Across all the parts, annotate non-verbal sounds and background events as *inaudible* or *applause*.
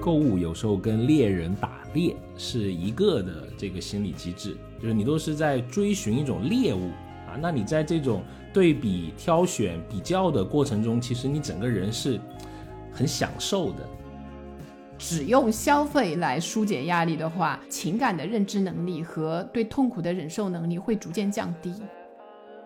购物有时候跟猎人打猎是一个的这个心理机制，就是你都是在追寻一种猎物啊。那你在这种对比、挑选、比较的过程中，其实你整个人是很享受的。只用消费来疏解压力的话，情感的认知能力和对痛苦的忍受能力会逐渐降低。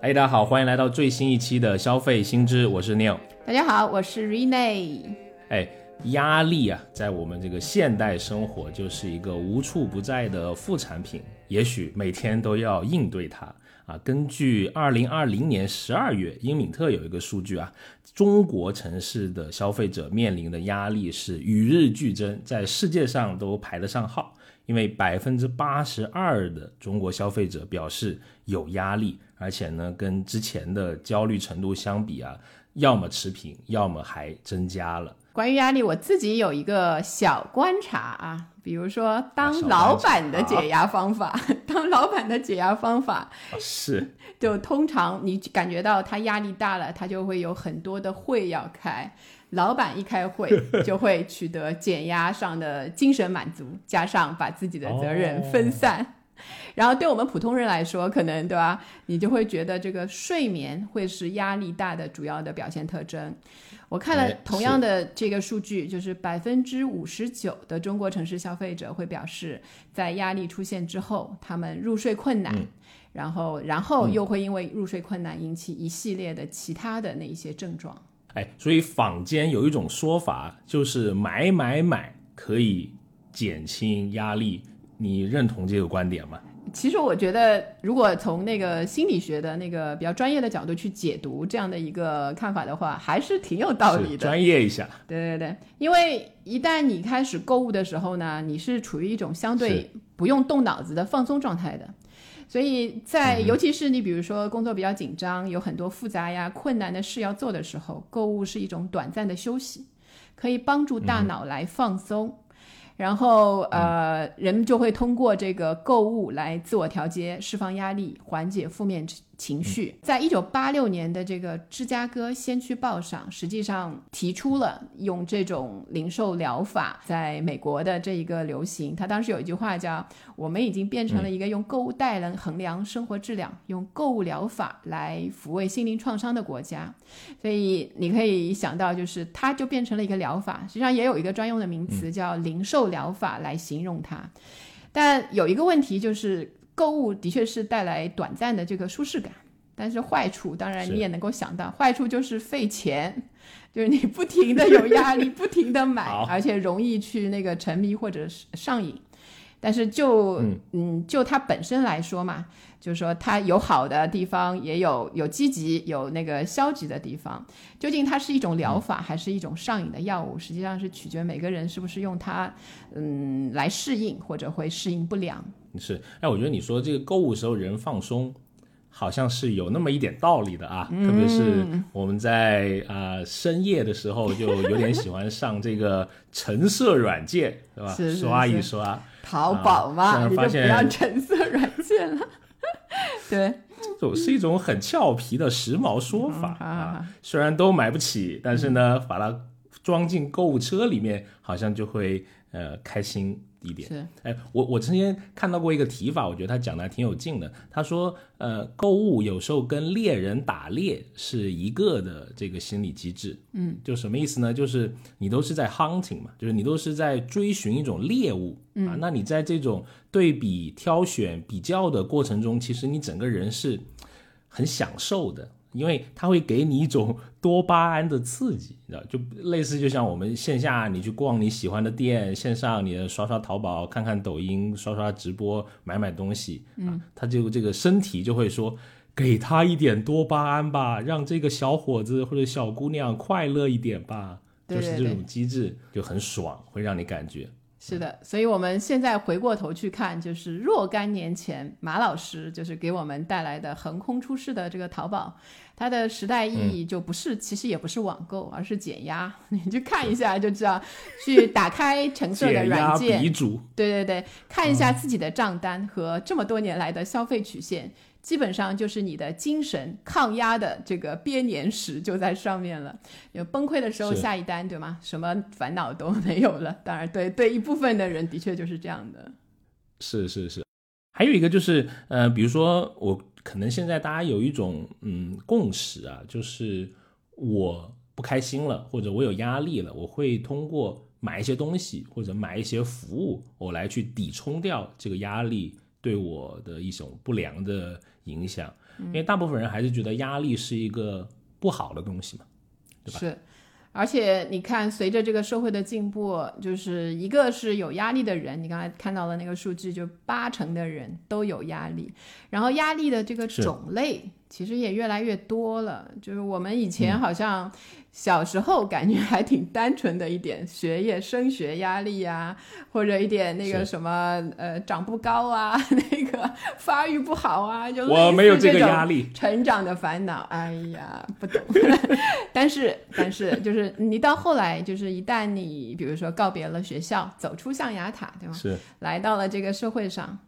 哎，大家好，欢迎来到最新一期的消费新知，我是 Neil。大家好，我是 Rene。哎。压力啊，在我们这个现代生活就是一个无处不在的副产品，也许每天都要应对它啊。根据二零二零年十二月英敏特有一个数据啊，中国城市的消费者面临的压力是与日俱增，在世界上都排得上号。因为百分之八十二的中国消费者表示有压力，而且呢，跟之前的焦虑程度相比啊，要么持平，要么还增加了。关于压力，我自己有一个小观察啊，比如说当老板的解压方法，*laughs* 当老板的解压方法是，就通常你感觉到他压力大了，他就会有很多的会要开，老板一开会 *laughs* 就会取得减压上的精神满足，加上把自己的责任分散。然后对我们普通人来说，可能对吧？你就会觉得这个睡眠会是压力大的主要的表现特征。我看了同样的这个数据，就是百分之五十九的中国城市消费者会表示，在压力出现之后，他们入睡困难，然后然后又会因为入睡困难引起一系列的其他的那一些症状。哎，所以坊间有一种说法，就是买买买可以减轻压力。你认同这个观点吗？其实我觉得，如果从那个心理学的那个比较专业的角度去解读这样的一个看法的话，还是挺有道理的。*laughs* 专业一下。对对对，因为一旦你开始购物的时候呢，你是处于一种相对不用动脑子的放松状态的，所以在尤其是你比如说工作比较紧张，有很多复杂呀、困难的事要做的时候，购物是一种短暂的休息，可以帮助大脑来放松。然后，呃，人们就会通过这个购物来自我调节、释放压力、缓解负面。情绪，在一九八六年的这个《芝加哥先驱报》上，实际上提出了用这种零售疗法在美国的这一个流行。他当时有一句话叫：“我们已经变成了一个用购物袋来衡量生活质量、用购物疗法来抚慰心灵创伤的国家。”所以你可以想到，就是它就变成了一个疗法。实际上也有一个专用的名词叫“零售疗法”来形容它。但有一个问题就是。购物的确是带来短暂的这个舒适感，但是坏处当然你也能够想到，坏处就是费钱，*laughs* 就是你不停的有压力，不停的买，而且容易去那个沉迷或者是上瘾。但是就嗯就它本身来说嘛，就是说它有好的地方，也有有积极有那个消极的地方。究竟它是一种疗法还是一种上瘾的药物，实际上是取决每个人是不是用它嗯来适应或者会适应不良。是，哎，我觉得你说这个购物时候人放松，好像是有那么一点道理的啊。特别是我们在啊深夜的时候，就有点喜欢上这个橙色软件，对吧？刷一刷。淘宝嘛，你就不要橙色软件了。*laughs* 对，这种是一种很俏皮的时髦说法啊。虽然都买不起，但是呢，把它装进购物车里面，好像就会呃开心。一点是，哎，我我之前看到过一个提法，我觉得他讲的还挺有劲的。他说，呃，购物有时候跟猎人打猎是一个的这个心理机制，嗯，就什么意思呢？就是你都是在 hunting 嘛，就是你都是在追寻一种猎物啊。那你在这种对比、挑选、比较的过程中，其实你整个人是很享受的。因为它会给你一种多巴胺的刺激，*laughs* 你知道，就类似就像我们线下你去逛你喜欢的店，线上你刷刷淘宝、看看抖音、刷刷直播、买买东西，嗯，他就这个身体就会说，给他一点多巴胺吧，让这个小伙子或者小姑娘快乐一点吧，就是这种机制就很爽，会让你感觉。是的，所以我们现在回过头去看，就是若干年前马老师就是给我们带来的横空出世的这个淘宝，它的时代意义就不是，其实也不是网购，而是减压。*laughs* 你去看一下就知道，去打开橙色的软件，对对对，看一下自己的账单和这么多年来的消费曲线，基本上就是你的精神抗压的这个编年史就在上面了。有崩溃的时候下一单，对吗？什么烦恼都没有了。当然，对对一部分的人的确就是这样的。是是是，还有一个就是，呃，比如说我可能现在大家有一种嗯共识啊，就是我不开心了，或者我有压力了，我会通过买一些东西或者买一些服务，我来去抵冲掉这个压力对我的一种不良的影响。因为大部分人还是觉得压力是一个不好的东西嘛。对吧是，而且你看，随着这个社会的进步，就是一个是有压力的人，你刚才看到的那个数据，就八成的人都有压力，然后压力的这个种类其实也越来越多了。就是我们以嗯前好像小时候感觉还挺单纯的一点，学业升学压力呀、或者一点那个什么呃长不高啊，*laughs* 那个发育不好啊，就我没有这个种压力成长的烦恼，哎呀，不懂。*laughs* 但是，但是，就是你到后来，就是一旦你比如说告别了学校，走出象牙塔，对吗？是来到了这个社会上，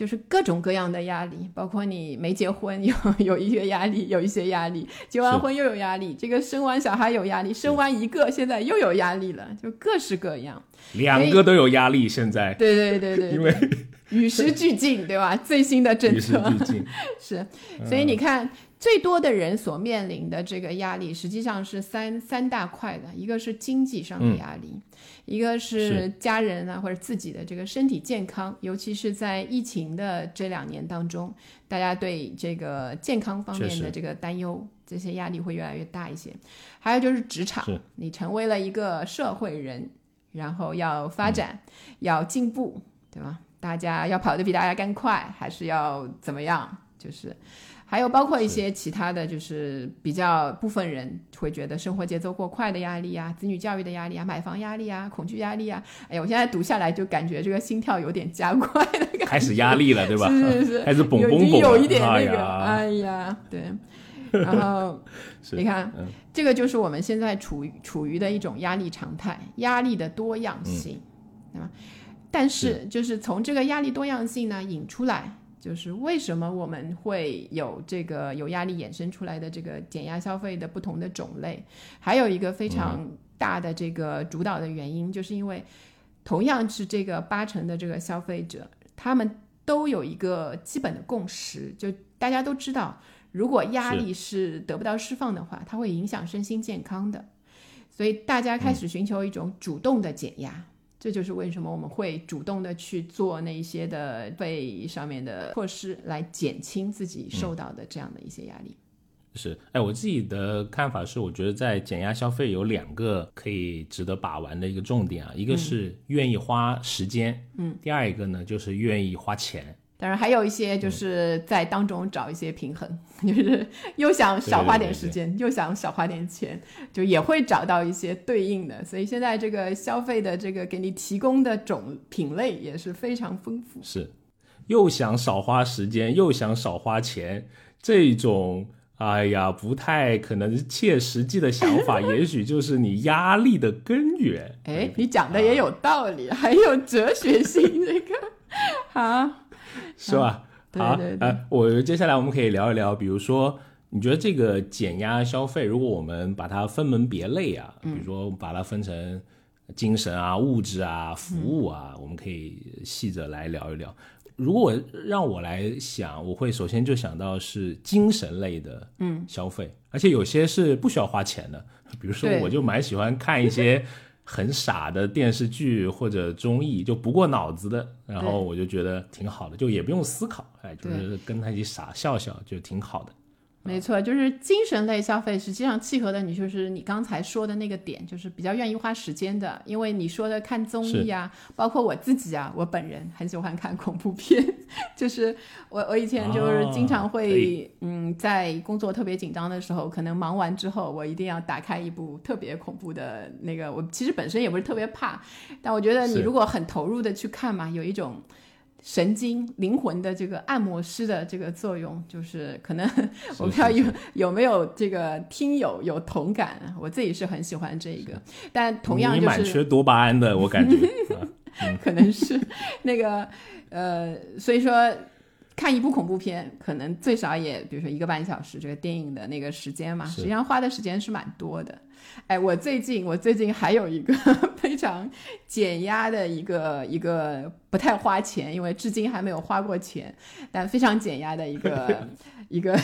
就是各种各样的压力，包括你没结婚有 *laughs* 有一些压力，有一些压力，结完婚又有压力，这个生完小孩有压力，生完一个现在又有压力了，就各式各样。两个都有压力，现在对对对对，*laughs* 因为与时俱进，对吧？最新的政与时策俱进。*laughs* 是，所以你看，最多的人所面临的这个压力，实际上是三三大块的，一个是经济上的压力，一个是是家人啊或者自己的这个身体健康，尤其是在疫情的这两年当中，大家对这个健康方面的这个担忧，这些压力会越来越大一些。还有就是职场，你成为了一个社会人，然后要发展，要进步，对吧？大家要跑得比大家更快，还是要怎么样？就是，还有包括一些其他的就是比较部分人会觉得生活节奏过快的压力啊，子女教育的压力啊，买房压力啊，恐惧压力啊。哎呀，我现在读下来就感觉这个心跳有点加快的，感觉开始压力了，对吧？是是是，*laughs* 开始蹦蹦蹦了，有一点那个，哎呀，哎呀，对。然后 *laughs* 你看，嗯这个就是我们现在处于处于的一种压力常态，压力的多样性，对吧？但是就是从这个压力多样性呢引出来，就是为什么我们会有这个有压力衍生出来的这个减压消费的不同的种类，还有一个非常大的这个主导的原因，就是因为同样是这个八成的这个消费者，他们都有一个基本的共识，就大家都知道，如果压力是。得不到释放的话，它会影响身心健康的，所以大家开始寻求一种主动的减压。这就是为什么我们会主动的去做那一些的费上面的措施，来减轻自己受到的这样的一些压力。是，哎，我自己的看法是，我觉得在减压消费有两个可以值得把玩的一个重点啊，一个是愿意花时间，嗯，第二一个呢就是愿意花钱，当然，还有一些就是在当中找一些平衡，就是又想少花点时间，又想少花点钱，就也会找到一些对应的。所以现在这个消费的这个给你提供的种品类也是非常丰富。是，又想少花时间，又想少花钱，这种。哎呀，不太可能切实际的想法，*laughs* 也许就是你压力的根源。哎，你讲的也有道理，还有哲学性这个，*laughs* 好，是吧？好，对对对呃，我接下来我们可以聊一聊，比如说，你觉得这个减压消费，如果我们把它分门别类啊，比如说把它分成精神啊、物质啊、服务啊，我们可以细着来聊一聊。如果让我来想，我会首先就想到是精神类的嗯。消费，而且有些是不需要花钱的，比如说我就蛮喜欢看一些很傻的电视剧或者综艺，就不过脑子的，然后我就觉得挺好的，就也不用思考，哎，就是跟他一起傻笑笑就挺好的。没错，就是精神类消费，实际上契合的你就是你刚才说的那个点，就是比较愿意花时间的。因为你说的看综艺啊，包括我自己啊，我本人很喜欢看恐怖片，*laughs* 就是我我以前就是经常会、以嗯，在工作特别紧张的时候，可能忙完之后，我一定要打开一部特别恐怖的那个。我其实本身也不是特别怕，但我觉得你如果很投入的去看嘛，有一种。神经灵魂的这个按摩师的这个作用，就是可能 *laughs* 我不知道有有没有这个听友有同感，啊？我自己是很喜欢这一个，但同样就是缺多巴胺的，我感觉。*laughs* 啊可能是那个呃，所以说看一部恐怖片，可能最少也比如说一个半小时，这个电影的那个时间嘛，实际上花的时间是蛮多的。哎，我最近 *laughs* 我最近还有一个 *laughs* 非常减压的一个一个不太花钱，因为至今还没有花过钱，但非常减压的一个 *laughs* 一个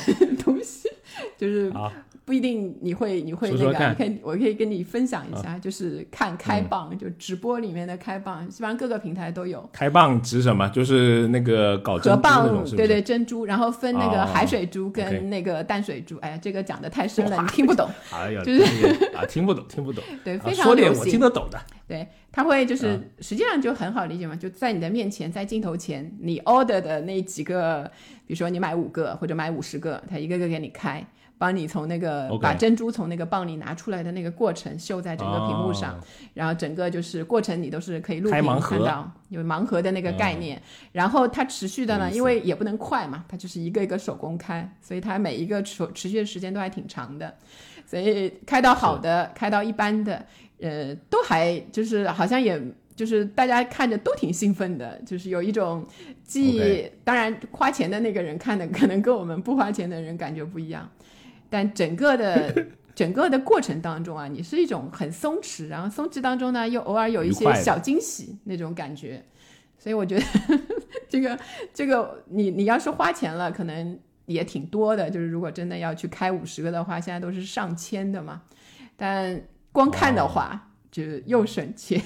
东西，*laughs* 就是，不一定你会你会那个，你可以我可以跟你分享一下，就是看开蚌，就直播里面的开蚌，基本上各个平台都有。开蚌指什么？就是那个搞珍河蚌？对对，珍珠，然后分那个哦海水珠跟那个淡水珠。哎呀，这个讲的太深了，你听不懂。哎呀，就是啊，听不懂，听不懂。*laughs* 对，啊非常说点我。听得懂的。对，它会就是、啊实际上就很好理解嘛，就在你的面前，在镜头前，你 order 的那几个，比如说你买五个或者买五十个，他一个个给你开，帮你从那个把珍珠从那个蚌里拿出来的那个过程秀在整个屏幕上，哦然后整个就是过程你都是可以录屏看到有盲盒的那个概念，然后它持续的呢，因为也不能快嘛，它就是一个一个手工开，所以它每一个持持续的时间都还挺长的，所以开到好的，开到一般的，呃，都还就是好像也。就是大家看着都挺兴奋的，就是有一种既当然花钱的那个人看的可能跟我们不花钱的人感觉不一样，但整个的 *laughs* 整个的过程当中啊，你是一种很松弛，然后松弛当中呢又偶尔有一些小惊喜那种感觉，所以我觉得 *laughs* 这个这个你你要是花钱了，可能也挺多的，就是如果真的要去开五十个的话，现在都是上千的嘛，但光看的话。就是又省钱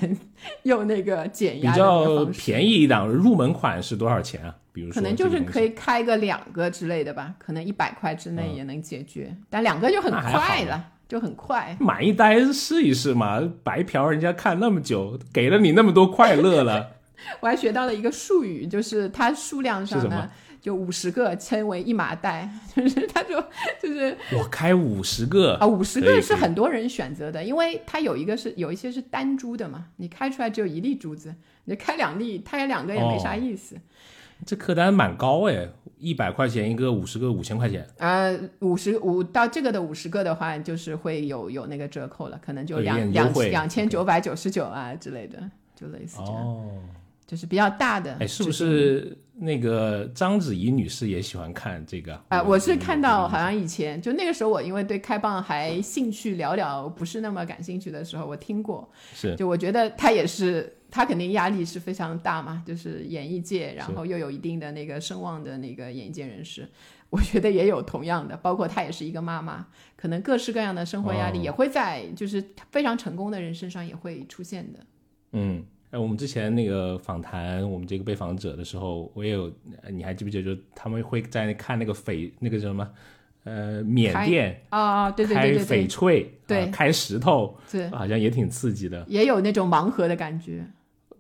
又那个减比压的那个较，便宜一档入门款是多少钱啊？比如说可能就是可以以开个两个之类的吧，可能一百块之内也能解决，但两个就很快了，就很快。买一单试一试嘛，白嫖人家看那么久，给了你那么多快乐了，我还学到了一个术语，就是它数量上呢就五十个称为一麻袋，*laughs* 就是它就就是我开五十个啊，五十个是很多人选择的，因为它有一个是有一些是单株的嘛，你开出来只有一粒珠子，你开两粒，它开两个也没啥哦意思。这客单蛮高哎，一百块钱一个，五十个五千块钱，呃，五十五到这个的五十个的话，就是会有有那个折扣了，可能就两两两千九百九十九啊之类的，就类似这样，哦，就是比较大的。哎，是不？是那个章子怡女士也喜欢看这个？啊、我是看到好像像以前就那个时候，我因为对开蚌还兴趣寥寥，不是那么感兴趣的时候，我听过。是就我觉得她也是，她肯定压力是非常大嘛，就是演艺界，然后又有一定的那个声望的那个演艺界人士，我觉得也有同样的，包括她也是一个妈妈，可能各式各样的生活压力哦也会在就是非常成功的人身上也会出现的。嗯，哎，我们之前那个访谈我们这个被访者的时候，我也有，呃你还记不记得？就他们会在看那个翡那个叫什么，呃，缅甸啊，对对对翡对开翡，翠，对啊开石头，对，好像也挺刺激的。也有那种盲盒的感觉。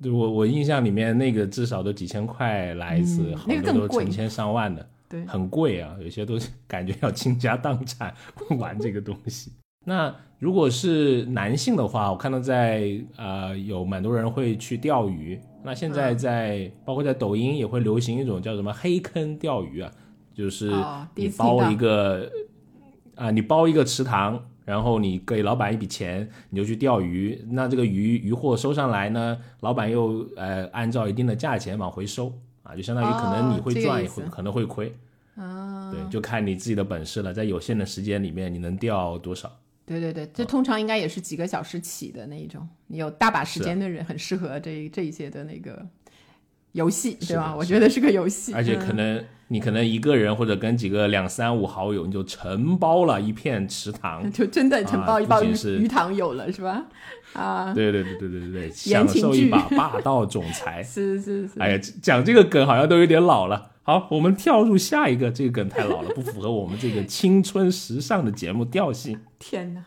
对我我印象里面那个至少都几千块来一次，嗯好多都成千上万的，对，很贵啊，有些都是 *laughs* 感觉要倾家荡产 *laughs* 玩这个东西。那如果是男性的话，我看到在呃有蛮多人会去钓鱼。那现在嗯在、包括在抖音也会流行一种叫什么黑坑钓鱼啊，就是你包一个啊、你包一个池塘，然后你给老板一笔钱，你就去钓鱼。那这个鱼鱼货收上来呢，老板又呃按照一定的价钱往回收啊，就相当于可能你会赚，哦这个意思也会可能会亏。啊，对，就看你自己的本事了，在有限的时间里面，你能钓多少？对对对，这通常应该也是几个小时起的那一种，你有大把时间的人很适合这这一些的那个游戏，是对吧？我觉得是个游戏，而且可嗯能你可能一个人或者跟几个两三五好友，你就承包了一片池塘。*laughs* 就真的承啊包一包鱼、鱼塘有了，是吧？啊，对对对对对对对，言享受一把霸道总裁。*laughs* 是是是，哎呀，讲这个梗好像都有点老了。好，我们跳入下一个，这个梗太老了，不符合我们这个青春时尚的节目调性。*laughs* 天哪！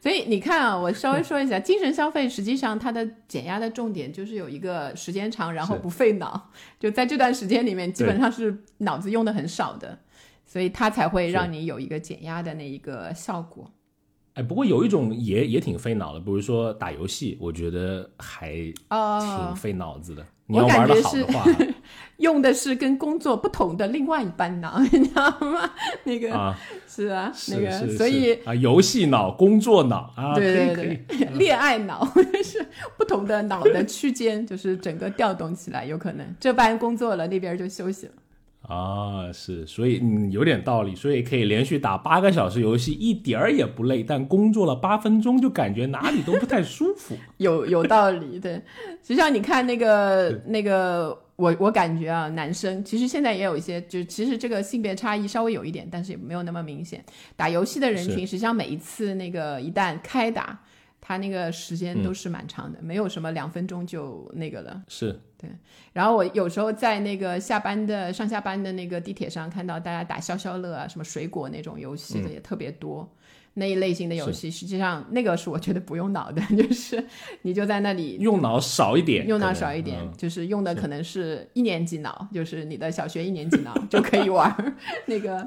所以你看啊，我稍微说一下，精神消费实际上它的减压的重点就是有一个时间长，然后不费脑，就在这段时间里面基本上是脑子用的很少的，所以它才会让你有一个减压的那一个效果。哎，不过有一种也也挺费脑的，比如说打游戏，我觉得还哦。挺，费脑子的。你我要玩感觉是的好的话用的是跟工作不同的另外一半脑，*laughs* 你知道吗？那个、啊，是啊，那个，是所以啊，游戏脑、工作脑啊，对对。对，恋爱脑 *laughs* 是不同的脑的区间，就是整个调动起来，有可能这班工作了，那边就休息了。啊，是，所以嗯有点道理，所以可以连续打八个小时游戏，一点儿也不累，但工作了八分钟就感觉哪里都不太舒服。*laughs* 有有道理，对。实际上你看那个那个，我我感觉啊，男生其实现在也有一些，就其实这个性别差异稍微有一点，但是也没有那么明显。打游戏的人群，实际上每一次那个一旦开打。他那个时间都是蛮长的，没有什么两分钟就那个了。是对。然后我有时候在那个下班的上下班的那个地铁上看到大家打消消乐啊，什么水果那种游戏的也特别多。那一类型的游戏，实际上那个是我觉得不用脑的，*laughs* 就是你就在那里 *laughs* 用脑少一点，用脑少一点，就是用的可能是一年级脑，就是你的小学一年级脑就可以玩 *laughs* 那个。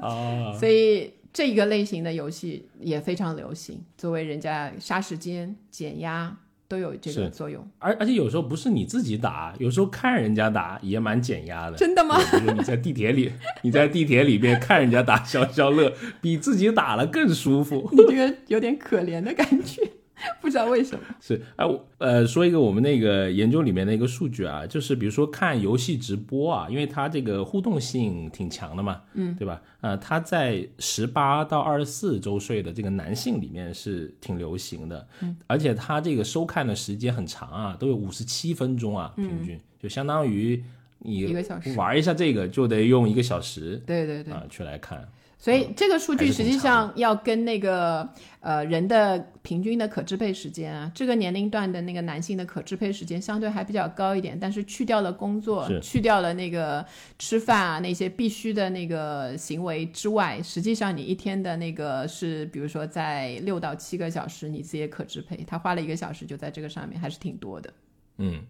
所以。这一个类型的游戏也非常流行，作为人家杀时间、减压都有这个作用。而而且有时候不是你自己打，有时候看人家打也蛮减压的。真的吗？比如你在地铁里，*laughs* 你在地铁里边看人家打消消乐，比自己打了更舒服。你这个有点可怜的感觉。*laughs* 不知道为什么。是哎我呃说一个我们那个研究里面的一个数据啊，就是比如说看游戏直播啊，因为它这个互动性挺强的嘛，嗯，对吧？呃，它在十八到二十四周岁的这个男性里面是挺流行的，嗯，而且它这个收看的时间很长啊，都有五十七分钟啊，平均就相当于你一个小时。玩一下这个就得用一个小时，对对对。啊，去来看。所以这个数据实际上要跟那个呃人的平均的可支配时间啊，这个年龄段的那个男性的可支配时间相对还比较高一点，但是去掉了工作，去掉了那个吃饭啊那些必须的那个行为之外，实际上你一天的那个是，比如说在六到七个小时你自己可支配，他花了一个小时就在这个上面，还是挺多的。嗯。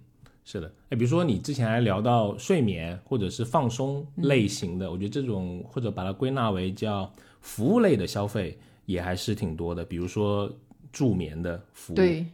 是的，哎，比如说你之前还聊到睡眠或者是放松类型的，我觉得这种或者把它归纳为叫服务类的消费也还是挺多的。比如说助眠的服务，对，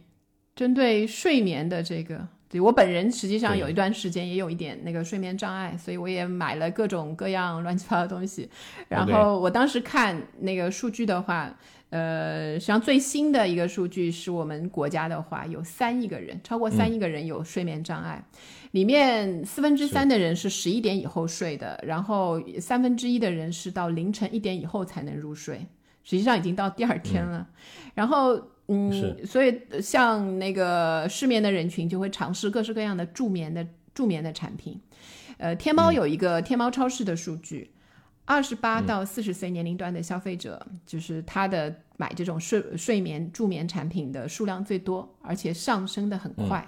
针对睡眠的这个，对我本人实际上有一段时间也有一点那个睡眠障碍，所以我也买了各种各样乱七八糟的东西。然后我当时看那个数据的话。呃，实际上最新的一个数据是我们国家的话，有三亿个人，超过三亿个人有睡眠障碍，里面四分之三的人是十一点以后睡的，然后三分之一的人是到凌晨一点以后才能入睡，实际上已经到第二天了。然后，嗯，所以像那个失眠的人群就会尝试各式各样的助眠的助眠的产品。呃，天猫有一个天猫超市的数据。二十八到四十岁年龄段的消费者，就是他的买这种睡睡眠助眠产品的数量最多，而且上升的很快。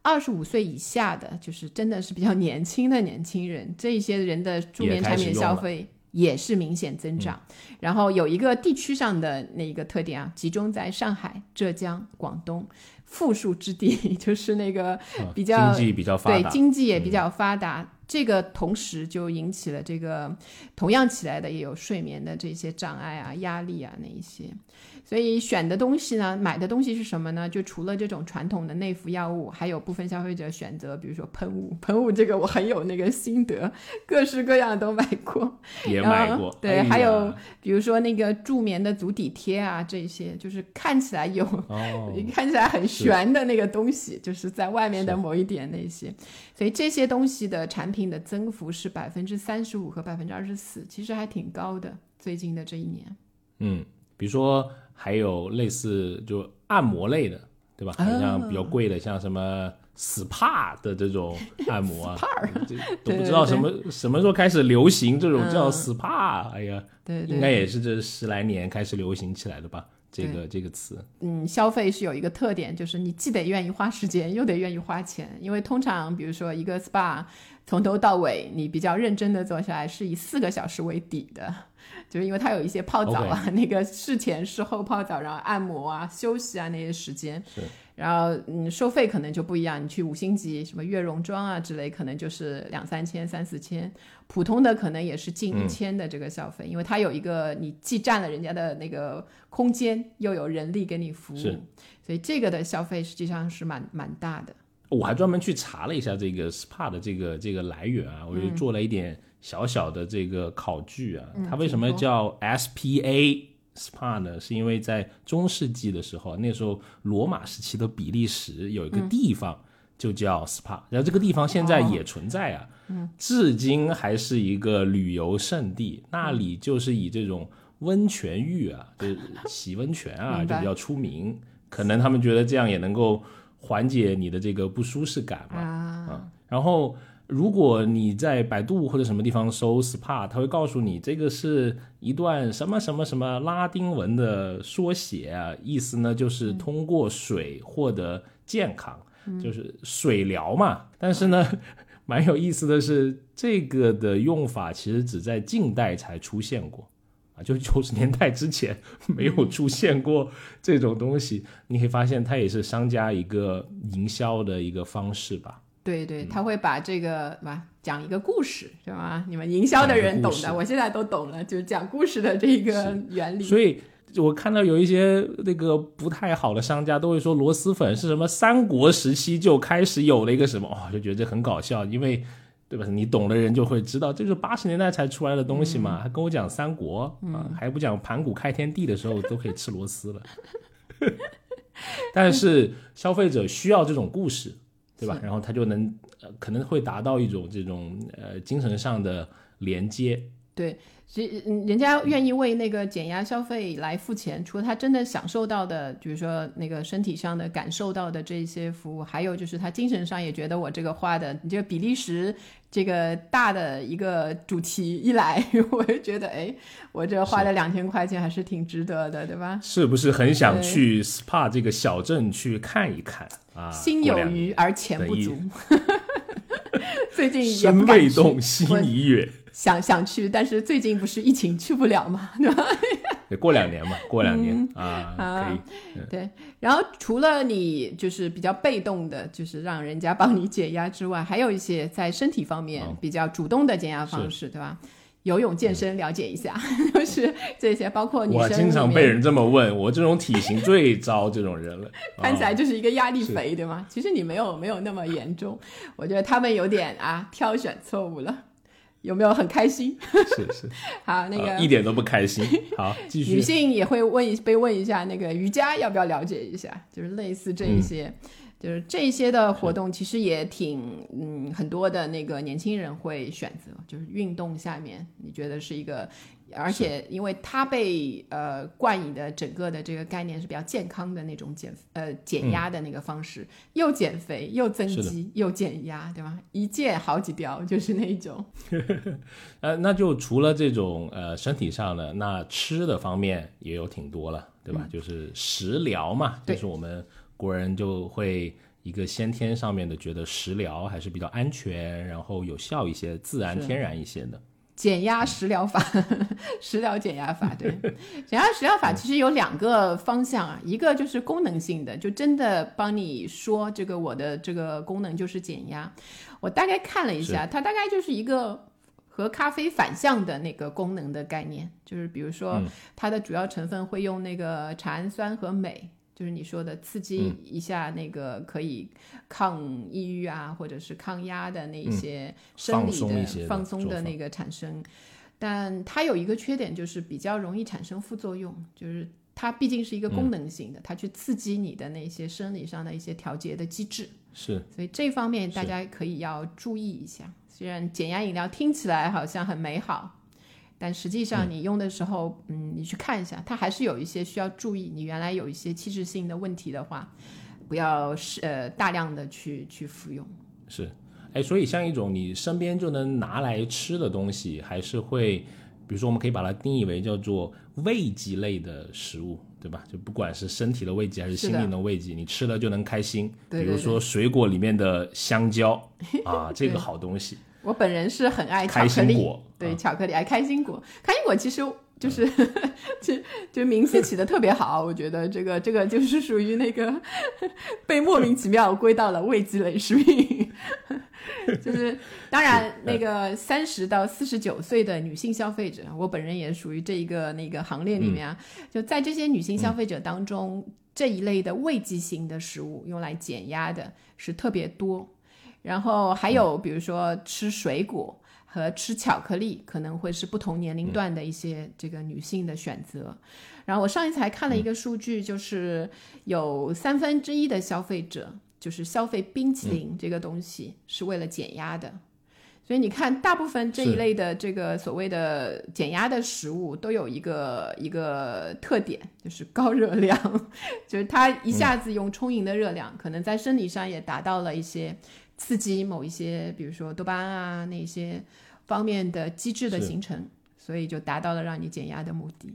二十五岁以下的，就是真的是比较年轻的年轻人，这一些人的助眠产品消费也是明显增长。然后有一个地区上的那一个特点啊，集中在上海、浙江、广东。富庶之地 *laughs* 就是那个比较经济比较发达，对经济也比较发达。这个同时就引起了这个同样起来的也有睡眠的这些障碍啊、压力啊那一些。所以选的东西呢，买的东西是什么呢？就除了这种传统的内服药物，还有部分消费者选择，比如说喷雾。喷雾这个我很有那个心得，各式各样都买过，也买过。对，还有比如说那个助眠的足底贴啊，这些就是看起来有，看起来很悬的那个东西，就是在外面的某一点那些。所以这些东西的产品的增幅是百分之三十五和百分之二十四，其实还挺高的。最近的这一年，嗯，比如说。还有类似就按摩类的，对吧？好像比较贵的，像什么 SPA 的这种 *laughs* 按摩啊，*laughs* 都不知道什么什么时候开始流行这种叫 SPA。哎呀，对，应该也是这十来年开始流行起来的吧？这个这个词。嗯，消费是有一个特点，就是你既得愿意花时间，又得愿意花钱。因为通常，比如说一个 SPA，从头到尾你比较认真的做下来，是以四个小时为底的。就是因为它有一些泡澡啊，那个事前事后泡澡，然后按摩啊、休息啊那些时间，然后嗯，收费可能就不一样。你去五星级什么悦榕庄啊之类，可能就是两三千、三四千；普通的可能也是近一千的这个消费，因为它有一个你既占了人家的那个空间，又有人力给你服务，所以这个的消费实际上是蛮蛮大的。我还专门去查了一下这个 SPA 的这个这个来源啊，我就做了一点。小小的这个考据啊，它为什么叫 SPA SPA 呢？是因为在中世纪的时候，那时候罗马时期的比利时有一个地方就叫 SPA，然后这个地方现在也存在啊，嗯，至今还是一个旅游胜地，那里就是以这种温泉浴啊，就是洗温泉啊，就比较出名。可能他们觉得这样也能够缓解你的这个不舒适感嘛，啊，然后如果你在百度或者什么地方搜 SPA，它会告诉你这个是一段什么什么什么拉丁文的缩写啊，意思呢就是通过水获得健康，就是水疗嘛。但是呢，蛮有意思的是，这个的用法其实只在近代才出现过。啊，就 *laughs* 九十年代之前没有出现过这种东西，你可以发现它也是商家一个营销的一个方式吧？对对，他会把这个吧讲一个故事，是吧？你们营销的人懂的，我现在都懂了，就是讲故事的这个原理。所以我看到有一些那个不太好的商家都会说螺蛳粉是什么三国时期就开始有了一个什么，哦，就觉得这很搞笑，因为。对吧？你懂的人就会知道，这是八十年代才出来的东西嘛。还跟我讲三国啊，还不讲盘古开天地的时候都可以吃螺蛳了。*laughs* 但是消费者需要这种故事，对吧？然后他就能呃可能会达到一种这种呃精神上的连接。对。其实，人家愿意为那个减压消费来付钱，除了他真的享受到的，比如说那个身体上的感受到的这些服务，还有就是他精神上也觉得我这个花的，你这个比利时这个大的一个主题一来，*laughs* 我就觉得，哎，我这花了两千块钱还是挺值得的，对吧？是不是很想去 SPA 这个小镇去看一看啊？心有余而钱不足，*laughs* *laughs* 最近身未动，心已远。想想去，但是最近不是疫情去不了嘛，*laughs* 对吧？得过两年嘛，过两年啊，可以。对，然后除了你就是比较被动的，就是让人家帮你解压之外，还有一些在身体方面比较主动的减压方式，对吧？游泳、健身，了解一下，*laughs* 就是这些，包括女生。我经常被人这么问，我这种体型最招这种人了，*laughs* 看起来就是一个压力肥，对吗？其实你没有没有那么严重，我觉得他们有点啊挑选错误了。有没有很开心？是是，*laughs* 好，那个一点都不开心。好，继续。女性也会问一被问一下，那个瑜伽要不要了解一下？就是类似这一些，就是这些的活动，其实也挺嗯，很多的那个年轻人会选择，就是运动下面，你觉得是一个。而且，因为它被呃冠以的整个的这个概念是比较健康的那种减呃减压的那个方式，又减肥又增肌又减压，对吧？一箭好几雕，就是那种。*laughs* 呃，那就除了这种呃身体上的，那吃的方面也有挺多了，对吧？就是食疗嘛，就是我们国人就会一个先天上面的觉得食疗还是比较安全，然后有效一些，自然天然一些的。减压食疗法，*laughs* 食疗减压法，对，*laughs* 减压食疗法其实有两个方向啊，一个就是功能性的，就真的帮你说这个我的这个功能就是减压。我大概看了一下，它大概就是一个和咖啡反向的那个功能的概念，就是比如说它的主要成分会用那个茶氨酸和镁。就是你说的刺激一下那个可以抗抑郁啊，或者是抗压的那些生理的放松的那个产生，但它有一个缺点，就是比较容易产生副作用。就是它毕竟是一个功能性的，它去刺激你的那些生理上的一些调节的机制。是，所以这方面大家可以要注意一下。虽然减压饮料听起来好像很美好。但实际上，你用的时候，嗯，你去看一下，它还是有一些需要注意。你原来有一些器质性的问题的话，不要是呃大量的去去服用。是，哎，所以像一种你身边就能拿来吃的东西，还是会，比如说我们可以把它定义为叫做慰藉类的食物，对吧？就不管是身体的慰藉还是心灵的慰藉，你吃了就能开心。比如说水果里面的香蕉 *laughs* 啊，这个好东西。我本人是很爱巧克力，对巧克力爱开心果。开心果其实就是，*laughs* 就就名字起的特别好，我觉得这个这个就是属于那个 *laughs* 被莫名其妙归到了味极类食品。*laughs* 就是当然，那个三十到四十九岁的女性消费者，我本人也属于这一个那个行列里面啊。就在这些女性消费者当中，这一类的慰藉型的食物用来减压的是特别多。然后还有，比如说吃水果和吃巧克力，可能会是不同年龄段的一些这个女性的选择。然后我上一次还看了一个数据，就是有三分之一的消费者就是消费冰淇淋这个东西是为了减压的。所以你看，大部分这一类的这个所谓的减压的食物，都有一个一个特点，就是高热量，*laughs* 就是它一下子用充盈的热量，可能在生理上也达到了一些刺激某一些，比如说多巴胺啊那些方面的机制的形成，所以就达到了让你减压的目的。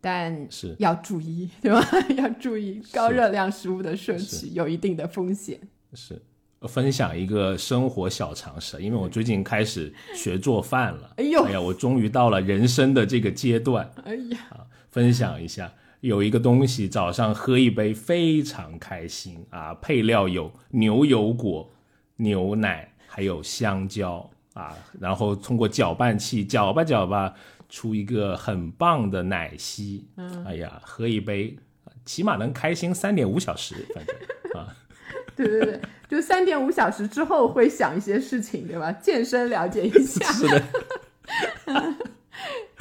但是要注意，*laughs* 对吧？*laughs* 要注意高热量食物的摄取有一定的风险。是。分享一个生活小常识，因为我最近开始学做饭了。哎呦，哎呀，我终于到了人生的这个阶段。哎呀，啊，分享一下，有一个东西早上喝一杯非常开心啊，配料有牛油果、牛奶，还有香蕉啊，然后通过搅拌器搅吧搅吧，出一个很棒的奶昔。嗯，哎呀，喝一杯，起码能开心三点五小时，反正啊。*laughs* 对对对，就三点五小时之后会想一些事情，对吧？健身了解一下。*laughs* 是的，*laughs*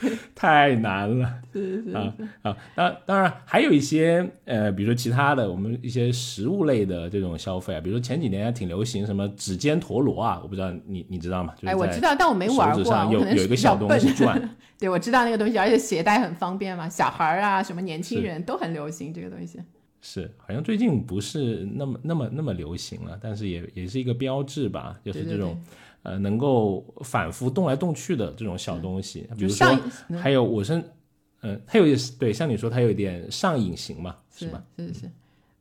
*laughs* 太难了。是是啊啊，当当然还有一些呃，比如说其他的，我们一些食物类的这种消费啊，比如说前几年还挺流行什么指尖陀螺啊，我不知道你你知道吗？哎，我知道，但我没玩过。有有一个小东西转。*laughs* 对，我知道那个东西，而且携带很方便嘛，小孩儿啊，什么年轻人都很流行这个东西。是，好像最近不是那么那么那么流行了，但是也也是一个标志吧，就是这种，呃，能够反复动来动去的这种小东西，比如说还有我是，嗯，它有对，像你说它有一点上瘾型嘛，是吧？是是，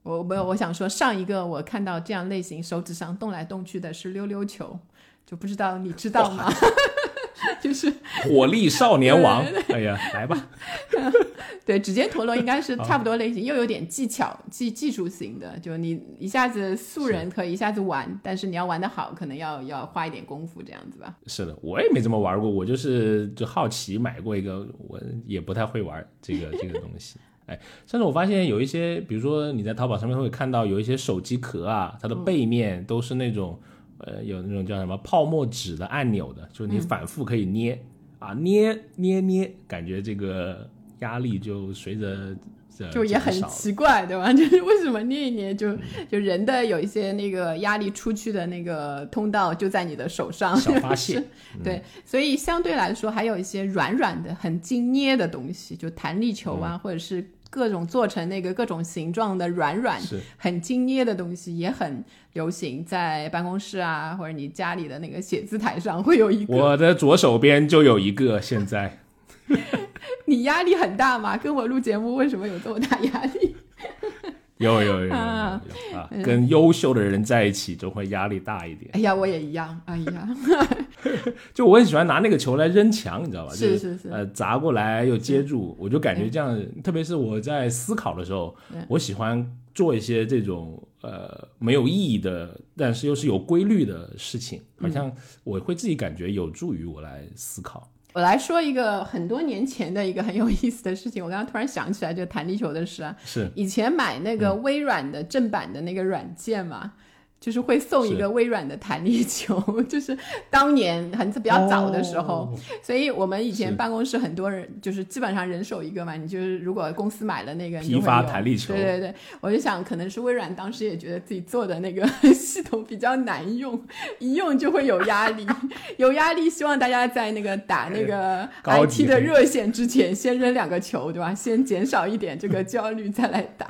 我没有，我想说上一个我看到这样类型手指上动来动去的是溜溜球，就不知道你知道吗？*laughs* 就是火力少年王，哎呀，来吧。*laughs* 对，指尖陀螺应该是 *laughs* 差不多类型，又有点技巧、技技术型的。就你一下子素人可以一下子玩，但是你要玩得好，可能要要花一点功夫这样子吧。是的，我也没怎么玩过，我就是就好奇买过一个，我也不太会玩这个这个东西。*laughs* 哎，甚至我发现有一些，比如说你在淘宝上面会看到有一些手机壳啊，它的背面都是那种。呃，有那种叫什么泡沫纸的按钮的，就是你反复可以捏啊，捏捏捏，感觉这个压力就随着就也很奇怪，对吧？*laughs* 就是为什么捏一捏就就人的有一些那个压力出去的那个通道就在你的手上小发泄，*laughs* 对，所以相对来说还有一些软软的、很精捏的东西，就弹力球啊，或者是。各种做成那个各种形状的软软、很精捏的东西也很流行，在办公室啊，或者你家里的那个写字台上会有一个。我的左手边就有一个，现在。*laughs* 你压力很大吗？跟我录节目为什么有这么大压力？*laughs* 有有有有 *laughs* 啊！跟优秀的人在一起就会压力大一点。哎呀，我也一样。哎呀，就我很喜欢拿那个球来扔墙，你知道吧？是是是。呃，砸过来又接住，我就感觉这样。特别是我在思考的时候，我喜欢做一些这种呃没有意义的，但是又是有规律的事情，好像我会自己感觉有助于我来思考。我来说一个很多年前的一个很有意思的事情，我刚刚突然想起来，就弹力球的事啊。是以前买那个微软的正版的那个软件嘛。就是会送一个微软的弹力球，*laughs* 就是当年很比较早的时候，所以我们以前办公室很多人就是基本上人手一个嘛。你就是如果公司买了那个批发弹力球，对对对，我就想可能是微软当时也觉得自己做的那个系统比较难用，*laughs* 一用就会有压力，*laughs* 有压力，希望大家在那个打那个 IT 的热线之前先扔两个球，对吧？先减少一点这个焦虑，再来打，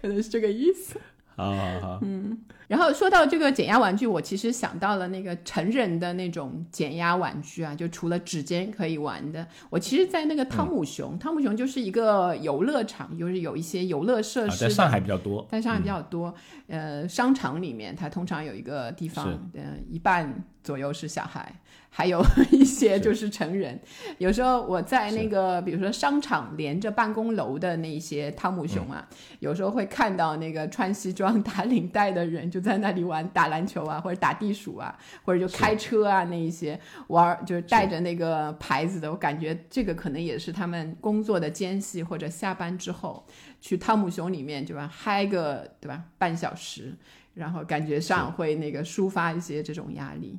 可能是这个意思。好好好，嗯。然后说到这个减压玩具，我其实想到了那个成人的那种减压玩具啊，就除了指尖可以玩的，我其实，在那个汤姆熊，汤姆熊就是一个游乐场，就是有一些游乐设施，在上海比较多，在上海比较多，呃，商场里面它通常有一个地方，呃，一半左右是小孩。还有 *laughs* 一些就是成人，有时候我在那个，比如说商场连着办公楼的那些汤姆熊啊，有时候会看到那个穿西装 *laughs* 打领带的人就在那里玩打篮球啊，或者打地鼠啊，或者就开车啊，那一些玩就是带着那个牌子的，我感觉这个可能也是他们工作的间隙或者下班之后去汤姆熊里面对吧，嗨个对吧？半小时，然后感觉上会那个抒发一些这种压力。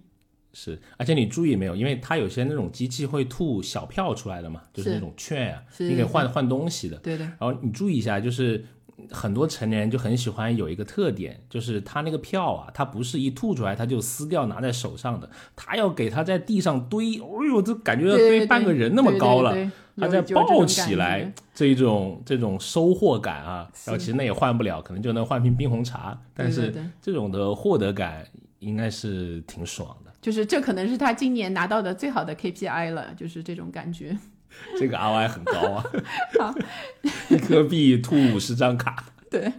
是，而且你注意没有？因为它有些那种机器会吐小票出来的嘛，就是那种券啊，你可以换换东西的。对的。然后你注意一下，就是很多成年人就很喜欢有一个特点，就是他那个票啊，他不是一吐出来他就撕掉拿在手上的，他要给他在地上堆，哎呦，这感觉要堆半个人那么高了，他在抱起来，这一种这种收获感啊，然后其实那也换不了，可能就能换瓶冰红茶，但是这种的获得感应该是挺爽的。就是这可能是他今年拿到的最好的 KPI 了，就是这种感觉。*laughs* 这个 ROI 很高啊！*laughs* 好，一颗币吐五十张卡。*laughs* 对，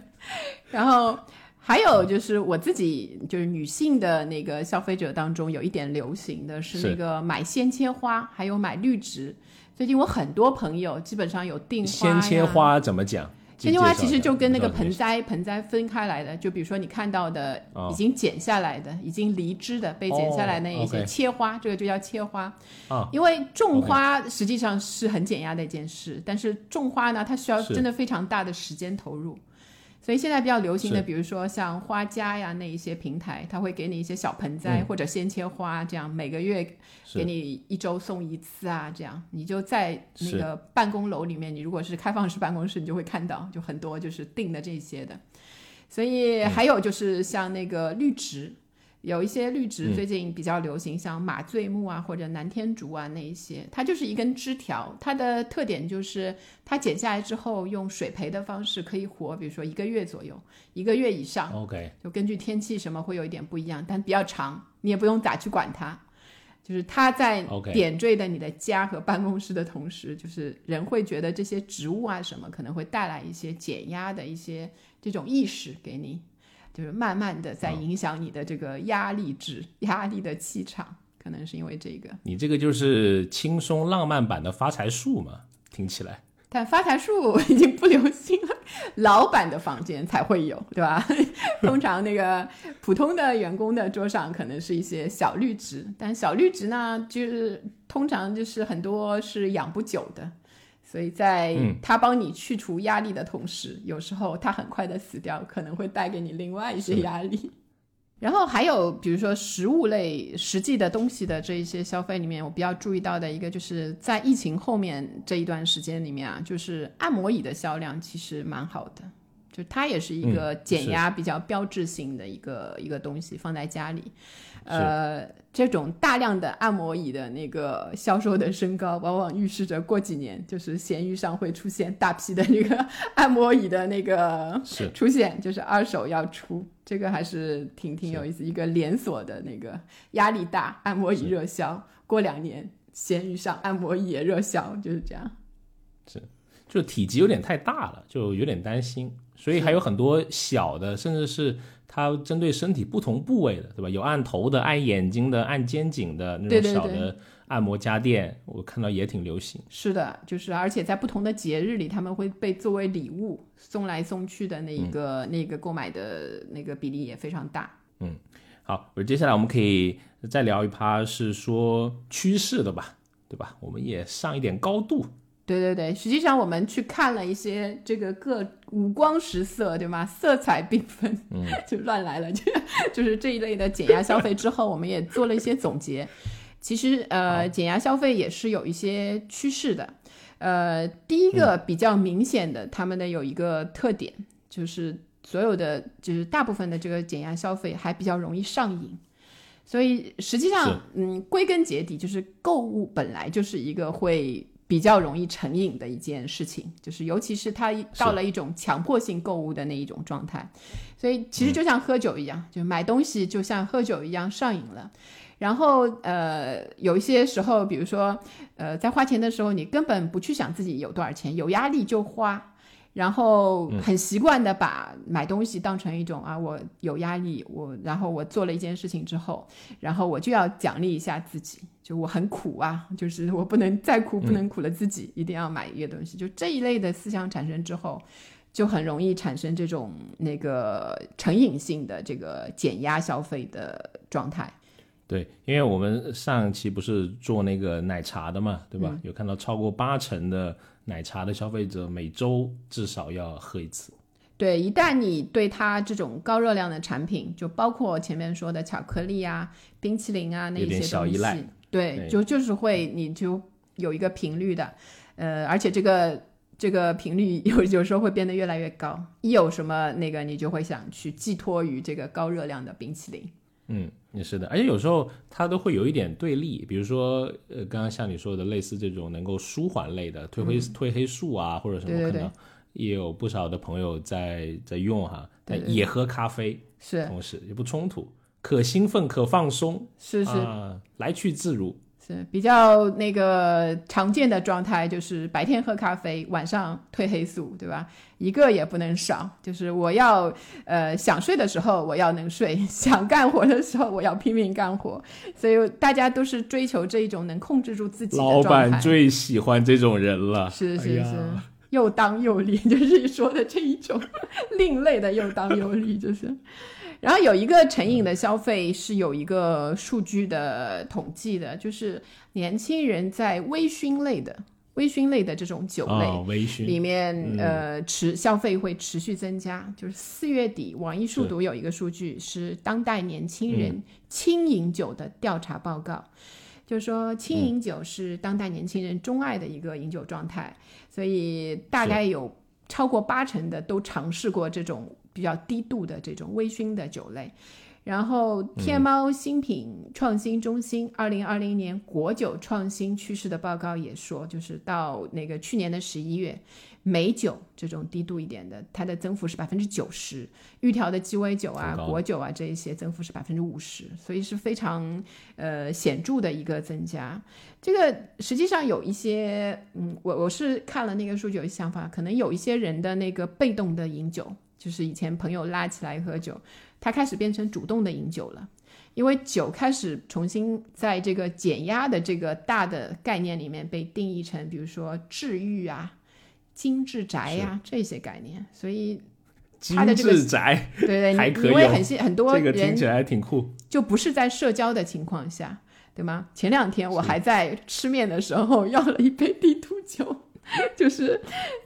然后还有就是我自己，就是女性的那个消费者当中，有一点流行的是那个买鲜切花，还有买绿植。最近我很多朋友基本上有订鲜切花怎么讲？鲜切花其实就跟那个盆栽盆栽分开来的，就比如说你看到的已经剪下来的、已经离枝的被剪下来那一些切花，这个就叫切花。因为种花实际上是很减压的一件事，但是种花呢，它需要真的非常大的时间投入。所以现在比较流行的，比如说像花家呀那一些平台，它会给你一些小盆栽或者鲜切花，这样每个月给你一周送一次啊，这样你就在那个办公楼里面，你如果是开放式办公室，你就会看到就很多就是订的这些的。所以还有就是像那个绿植。有一些绿植最近比较流行，像马醉木啊或者南天竹啊那一些，它就是一根枝条，它的特点就是它剪下来之后用水培的方式可以活，比如说一个月左右，一个月以上。OK，就根据天气什么会有一点不一样，但比较长，你也不用咋去管它，就是它在点缀的你的家和办公室的同时，就是人会觉得这些植物啊什么可能会带来一些减压的一些这种意识给你。就是慢慢的在影响你的这个压力值、压力的气场，可能是因为这个。你这个就是轻松浪漫版的发财树嘛？听起来。但发财树已经不流行了，老板的房间才会有，对吧？*laughs* 通常那个普通的员工的桌上可能是一些小绿植，但小绿植呢，就是通常就是很多是养不久的。所以在他帮你去除压力的同时，有时候他很快的死掉，可能会带给你另外一些压力。然后还有比如说食物类实际的东西的这一些消费里面，我比较注意到的一个，就是在疫情后面这一段时间里面啊，就是按摩椅的销量其实蛮好的，就它也是一个减压比较标志性的一个一个东西，放在家里。呃，这种大量的按摩椅的那个销售的升高，往往预示着过几年就是闲鱼上会出现大批的那个按摩椅的那个出现，就是二手要出，这个还是挺挺有意思，一个连锁的那个压力大，按摩椅热销，过两年闲鱼上按摩椅也热销，就是这样。是，就体积有点太大了，就有点担心，所以还有很多小的，甚至是。它针对身体不同部位的，对吧？有按头的、按眼睛的、按肩颈的那种小的按摩家电，我看到也挺流行。是的，就是而且在不同的节日里，他们会被作为礼物送来送去的那一个那个购买的那个比例也非常大。嗯，好，我接下来我们可以再聊一趴，是说趋势的吧，对吧？我们也上一点高度。对对对，实际上我们去看了一些这个各五光十色，对吗？色彩缤纷，嗯，*laughs* 就乱来了，就就是这一类的减压消费之后，我们也做了一些总结。其实，呃，减压消费也是有一些趋势的。呃，第一个比较明显的，他们的有一个特点，就是所有的就是大部分的这个减压消费还比较容易上瘾。所以实际上，嗯，归根结底就是购物本来就是一个会。比较容易成瘾的一件事情，就是尤其是他到了一种强迫性购物的那一种状态，所以其实就像喝酒一样，就买东西就像喝酒一样上瘾了。然后呃，有一些时候，比如说呃，在花钱的时候，你根本不去想自己有多少钱，有压力就花。然后很习惯的把买东西当成一种啊，我有压力，我然后我做了一件事情之后，然后我就要奖励一下自己，就我很苦啊，就是我不能再苦，不能苦了自己，一定要买一个东西。就这一类的思想产生之后，就很容易产生这种那个成瘾性的这个减压消费的状态。对，因为我们上期不是做那个奶茶的嘛，对吧？有看到超过八成的。奶茶的消费者每周至少要喝一次。对，一旦你对它这种高热量的产品，就包括前面说的巧克力啊、冰淇淋啊那一些东西，对，就就是会，你就有一个频率的，呃，而且这个这个频率有有时候会变得越来越高。一有什么那个，你就会想去寄托于这个高热量的冰淇淋。嗯，也是的，而且有时候它都会有一点对立，比如说，呃，刚刚像你说的，类似这种能够舒缓类的褪黑褪黑素啊，或者什么，可能也有不少的朋友在在用哈，但也喝咖啡，是。同时也不冲突，可兴奋可放松，是是，来去自如。是比较那个常见的状态，就是白天喝咖啡，晚上褪黑素，对吧？一个也不能少。就是我要呃想睡的时候我要能睡，*laughs* 想干活的时候我要拼命干活。所以大家都是追求这一种能控制住自己的状态老板最喜欢这种人了，是是是，又当又立，*laughs* 就是说的这一种 *laughs* 另类的又当又立，就是。然后有一个成瘾的消费是有一个数据的统计的，就是年轻人在微醺类的、微醺类的这种酒类里面，呃，持消费会持续增加。就是四月底，网易数独有一个数据是当代年轻人轻饮酒的调查报告，就是说轻饮酒是当代年轻人钟爱的一个饮酒状态，所以大概有超过八成的都尝试过这种。比较低度的这种微醺的酒类，然后天猫新品创新中心二零二零年果酒创新趋势的报告也说，就是到那个去年的十一月，美酒这种低度一点的，它的增幅是百分之九十，预调的鸡尾酒啊、果酒啊这一些增幅是百分之五十，所以是非常呃显著的一个增加。这个实际上有一些，嗯，我我是看了那个数据有想法，可能有一些人的那个被动的饮酒。就是以前朋友拉起来喝酒，他开始变成主动的饮酒了，因为酒开始重新在这个减压的这个大的概念里面被定义成，比如说治愈啊、精致宅呀这些概念，所以他的这个宅对对，还可以，因为很很多人听起来挺酷，就不是在社交的情况下，对吗？前两天我还在吃面的时候 *laughs* 要了一杯地图酒。*laughs* 就是，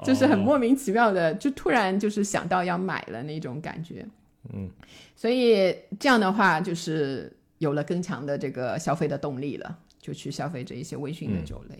就是很莫名其妙的，就突然就是想到要买了那种感觉，嗯，所以这样的话就是有了更强的这个消费的动力了，就去消费这一些微醺的酒类。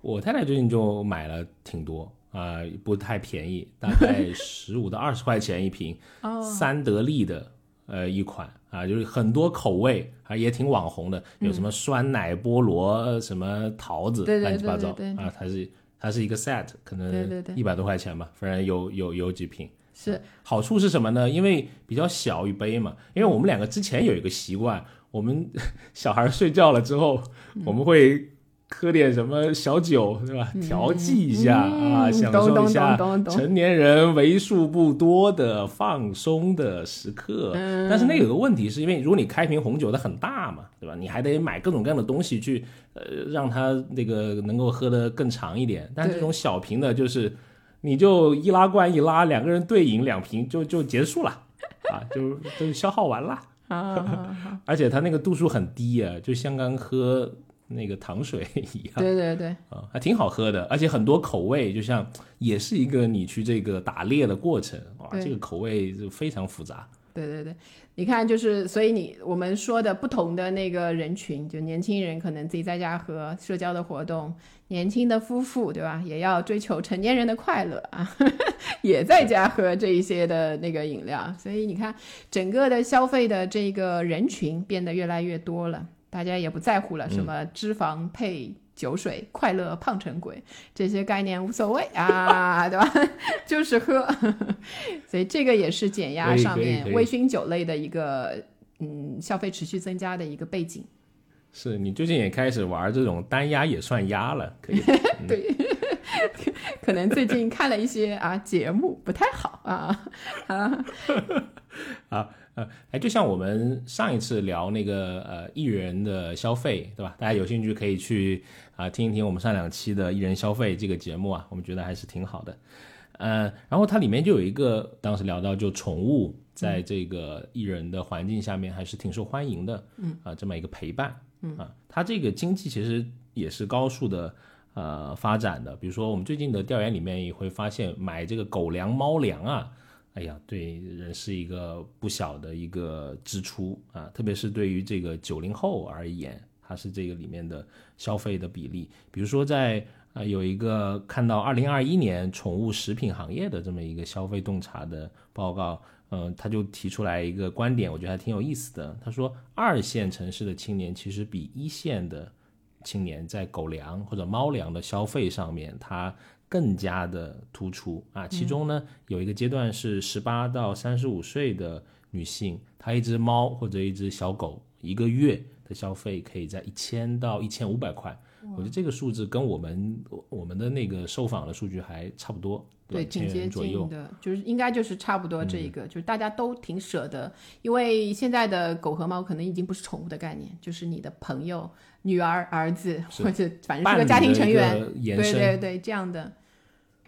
我太太最近就买了挺多啊，不太便宜，*laughs* 大概十五到二十块钱一瓶，三得利的呃一款啊，就是很多口味啊，也挺网红的，有什么酸奶菠萝，什么桃子，乱七八糟啊，它是。它是一个 set，可能一百多块钱吧，反正有有有几瓶。是好处是什么呢？因为比较小一杯嘛。因为我们两个之前有一个习惯，我们 *laughs* 小孩睡觉了之后，我们会。喝点什么小酒，对吧？调剂一下啊，享受一下成年人为数不多的放松的时刻。但是那有个问题，是因为如果你开瓶红酒，它很大嘛，对吧？你还得买各种各样的东西去，呃，让它那个能够喝得更长一点。但这种小瓶的，就是你就易拉罐一拉，两个人对饮两瓶就就结束了，啊，就就消耗完了。*laughs* 啊，*laughs* 而且它那个度数很低啊，就像刚喝。那个糖水 *laughs* 一样，对对对，啊，还挺好喝的，而且很多口味，就像也是一个你去这个打猎的过程，哇，这个口味就非常复杂。对对对，你看，就是所以你我们说的不同的那个人群，就年轻人可能自己在家喝，社交的活动，年轻的夫妇，对吧？也要追求成年人的快乐啊，*laughs* 也在家喝这一些的那个饮料，所以你看，整个的消费的这个人群变得越来越多了。大家也不在乎了，什么脂肪配酒水、快乐胖成鬼这些概念无所谓啊，*laughs* 对吧？就是喝，*laughs* 所以这个也是减压上面微醺酒类的一个嗯消费持续增加的一个背景。是你最近也开始玩这种单压也算压了，可以？*laughs* 对，可能最近看了一些啊节目不太好啊啊 *laughs* 啊。哎，就像我们上一次聊那个呃艺人的消费，对吧？大家有兴趣可以去啊听一听我们上两期的艺人消费这个节目啊，我们觉得还是挺好的。呃，然后它里面就有一个，当时聊到就宠物在这个艺人的环境下面还是挺受欢迎的，嗯啊这么一个陪伴，嗯啊，它这个经济其实也是高速的呃发展的。比如说我们最近的调研里面也会发现，买这个狗粮、猫粮啊。哎呀，对人是一个不小的一个支出啊，特别是对于这个九零后而言，它是这个里面的消费的比例。比如说在啊，有一个看到二零二一年宠物食品行业的这么一个消费洞察的报告，嗯，他就提出来一个观点，我觉得还挺有意思的。他说，二线城市的青年其实比一线的青年在狗粮或者猫粮的消费上面，它更加的突出啊。其中呢，有一个阶段是十八到三十五岁的女性，她一只猫或者一只小狗一个月的消费可以在一千到一千五百块。我觉得这个数字跟我们我们的那个受访的数据还差不多，对，挺接近的，就是应该就是差不多这一个，就是大家都挺舍得，因为现在的狗和猫可能已经不是宠物的概念，就是你的朋友、女儿、儿子或者反正是个家庭成员，对对对，这样的。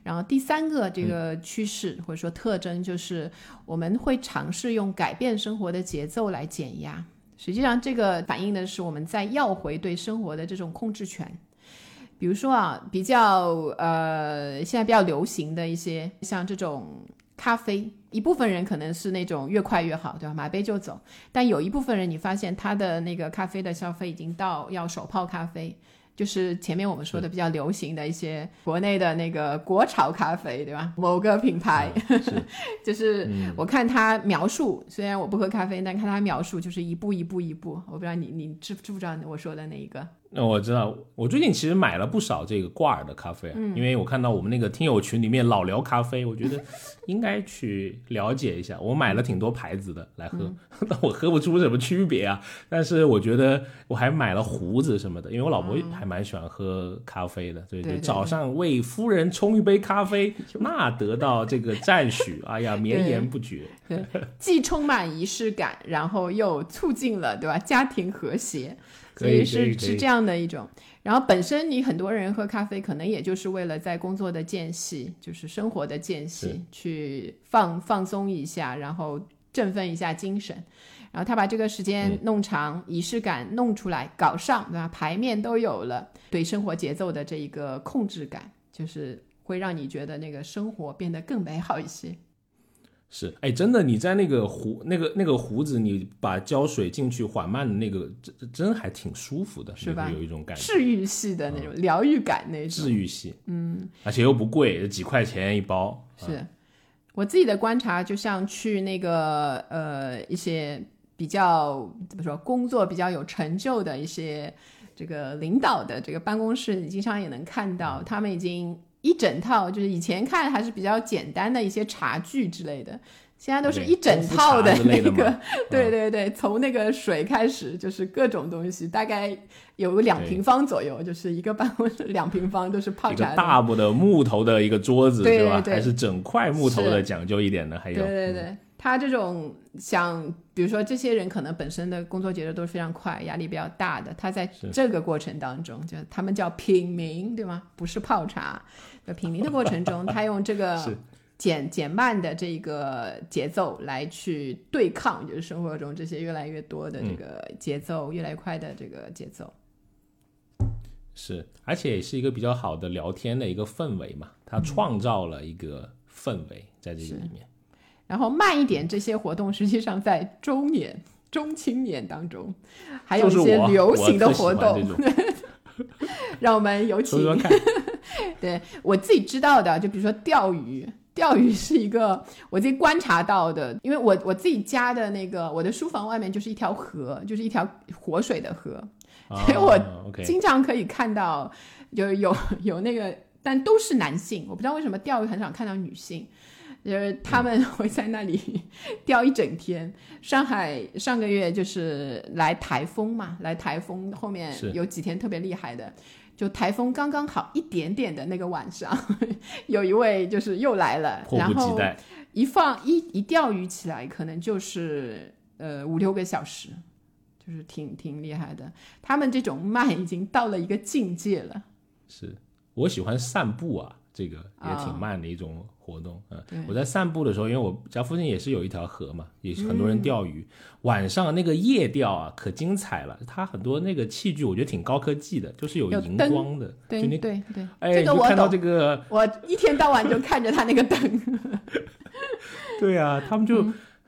然后第三个这个趋势或者说特征就是我们会尝试用改变生活的节奏来减压。实际上，这个反映的是我们在要回对生活的这种控制权。比如说啊，比较呃，现在比较流行的一些像这种咖啡，一部分人可能是那种越快越好，对吧？买杯就走。但有一部分人，你发现他的那个咖啡的消费已经到要手泡咖啡。就是前面我们说的比较流行的一些国内的那个国潮咖啡，对吧？某个品牌，*laughs* 就是我看他描述，虽然我不喝咖啡，但看他描述就是一步一步一步。我不知道你你知知不知道我说的那一个。那我知道，我最近其实买了不少这个挂耳的咖啡啊，因为我看到我们那个听友群里面老聊咖啡，我觉得应该去了解一下。我买了挺多牌子的来喝，但我喝不出什么区别啊。但是我觉得我还买了壶子什么的，因为我老婆还蛮喜欢喝咖啡的，对对，早上为夫人冲一杯咖啡，*laughs* 那得到这个赞许，哎呀，绵延不绝。对，既充满仪式感，然后又促进了对吧家庭和谐。所以是是这样的一种，然后本身你很多人喝咖啡，可能也就是为了在工作的间隙，就是生活的间隙去放放松一下，然后振奋一下精神。然后他把这个时间弄长，仪式感弄出来，搞上，对吧？牌面都有了，对生活节奏的这一个控制感，就是会让你觉得那个生活变得更美好一些。是，哎，真的，你在那个胡那个那个胡子，你把胶水进去缓慢的那个，真真还挺舒服的，是吧？有一种感觉，治愈系的那种疗愈感那种。治愈系，嗯，而且又不贵，几块钱一包。是我自己的观察，就像去那个呃一些比较怎么说，工作比较有成就的一些这个领导的这个办公室，你经常也能看到，他们已经。一整套就是以前看还是比较简单的一些茶具之类的，现在都是一整套的那个，对对对，从那个水开始就是各种东西，大概有两平方左右，就是一个办公室两平方都是泡茶。一个大部的木头的一个桌子是吧？还是整块木头的讲究一点的？还有对对对。他这种想，比如说这些人可能本身的工作节奏都是非常快，压力比较大的。他在这个过程当中，就他们叫品茗，对吗？不是泡茶。在品茗的过程中，他用这个减减慢的这个节奏来去对抗，就是生活中这些越来越多的这个节奏越来越快的这个节奏。是，而且也是一个比较好的聊天的一个氛围嘛。他创造了一个氛围在这个里面。然后慢一点，这些活动实际上在中年、中青年当中，还有一些流行的活动。*laughs* 让我们有请。*laughs* 对我自己知道的，就比如说钓鱼，钓鱼是一个我自己观察到的，因为我我自己家的那个我的书房外面就是一条河，就是一条活水的河，*laughs* 所以我经常可以看到，就有有那个，但都是男性，我不知道为什么钓鱼很少看到女性。就是他们会在那里 *laughs* 钓一整天。上海上个月就是来台风嘛，来台风后面有几天特别厉害的，就台风刚刚好一点点的那个晚上，*laughs* 有一位就是又来了，然后一放一一钓鱼起来，可能就是呃五六个小时，就是挺挺厉害的。他们这种慢已经到了一个境界了。是我喜欢散步啊。这个也挺慢的一种活动，嗯，我在散步的时候，因为我家附近也是有一条河嘛，也是很多人钓鱼。晚上那个夜钓啊，可精彩了。它很多那个器具，我觉得挺高科技的，就是有荧光的。对对对，哎，这个我看到这个，我一天到晚就看着他那个灯。*laughs* 对啊，他们就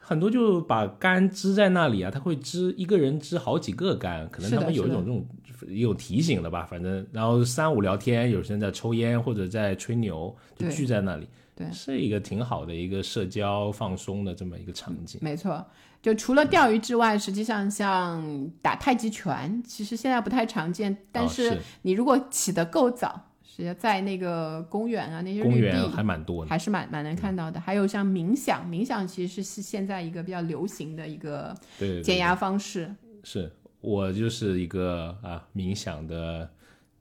很多就把杆支在那里啊，他会支一个人支好几个杆，可能他们有一种这种有提醒的吧，反正然后三五聊天，有些人在抽烟或者在吹牛，就聚在那里，对，是一个挺好的一个社交放松的这么一个场景。没错，就除了钓鱼之外，实际上像打太极拳，其实现在不太常见，但是你如果起得够早。是在那个公园啊，那些绿地还蛮多的，还是蛮蛮能看到的。还有像冥想，冥想其实是现在一个比较流行的一个减压方式。是我就是一个啊冥想的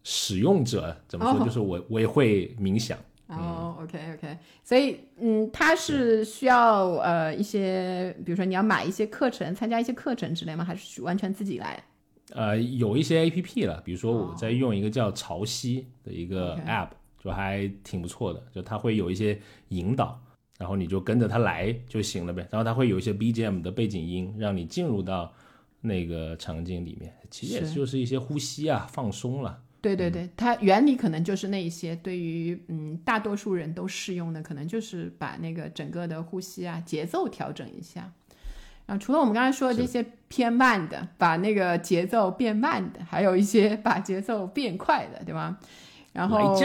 使用者，怎么说？就是我我也会冥想。哦，OK OK，所以嗯，它是需要呃一些，比如说你要买一些课程，参加一些课程之类吗？还是完全自己来？呃，有一些 A P P 了，比如说我在用一个叫潮汐的一个 App，就还挺不错的，就它会有一些引导，然后你就跟着它来就行了呗。然后它会有一些 B G M 的背景音，让你进入到那个场景里面。其实也就是一些呼吸啊，放松了。对对对，它原理可能就是那一些，对于嗯大多数人都适用的，可能就是把那个整个的呼吸啊节奏调整一下。啊，除了我们刚才说的这些偏慢的，把那个节奏变慢的，还有一些把节奏变快的，对吧？然后，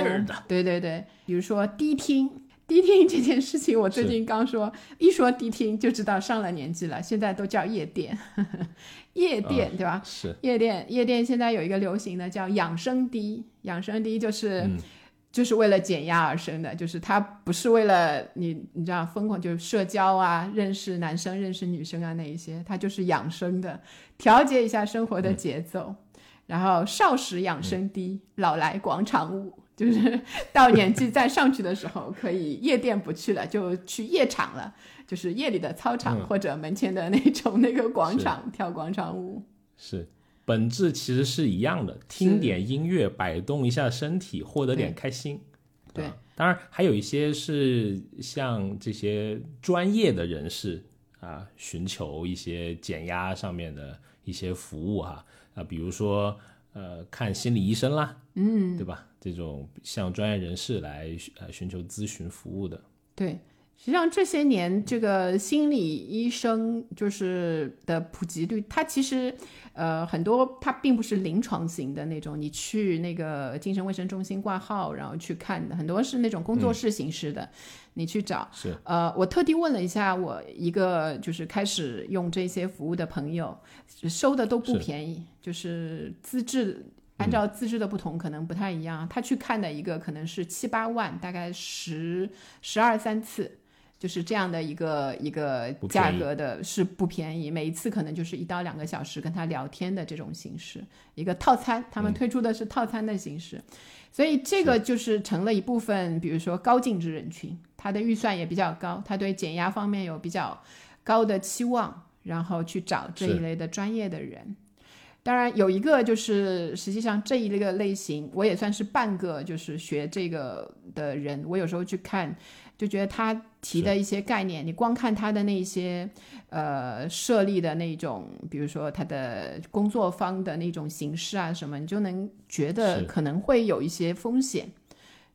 对对对，比如说低听，低听这件事情，我最近刚说，一说低听就知道上了年纪了，现在都叫夜店，夜店对吧？是夜店，夜店现在有一个流行的叫养生低，养生低就是。就是为了减压而生的，就是它不是为了你，你知道疯狂就是社交啊，认识男生、认识女生啊那一些，它就是养生的，调节一下生活的节奏。然后少时养生低，老来广场舞，就是到年纪 *laughs* 再上去的时候，可以夜店不去了，就去夜场了，就是夜里的操场或者门前的那种那个广场跳广场舞。是。本质其实是一样的，听点音乐，摆动一下身体，获得点开心。对，当然还有一些是像这些专业的人士啊，寻求一些减压上面的一些服务哈啊，比如说呃看心理医生啦，嗯，对吧？这种向专业人士来呃寻求咨询服务的。对。实际上这些年，这个心理医生就是的普及率，它其实，呃，很多它并不是临床型的那种，你去那个精神卫生中心挂号，然后去看的，很多是那种工作室形式的，你去找。是。呃，我特地问了一下我一个就是开始用这些服务的朋友，收的都不便宜，就是资质按照资质的不同可能不太一样，他去看的一个可能是七八万，大概十十二三次。就是这样的一个一个价格的是不便宜，每一次可能就是一到两个小时跟他聊天的这种形式，一个套餐，他们推出的是套餐的形式，所以这个就是成了一部分，比如说高净值人群，他的预算也比较高，他对减压方面有比较高的期望，然后去找这一类的专业的人。当然有一个就是实际上这一类个类型，我也算是半个就是学这个的人，我有时候去看。就觉得他提的一些概念，你光看他的那些呃设立的那种，比如说他的工作方的那种形式啊什么，你就能觉得可能会有一些风险。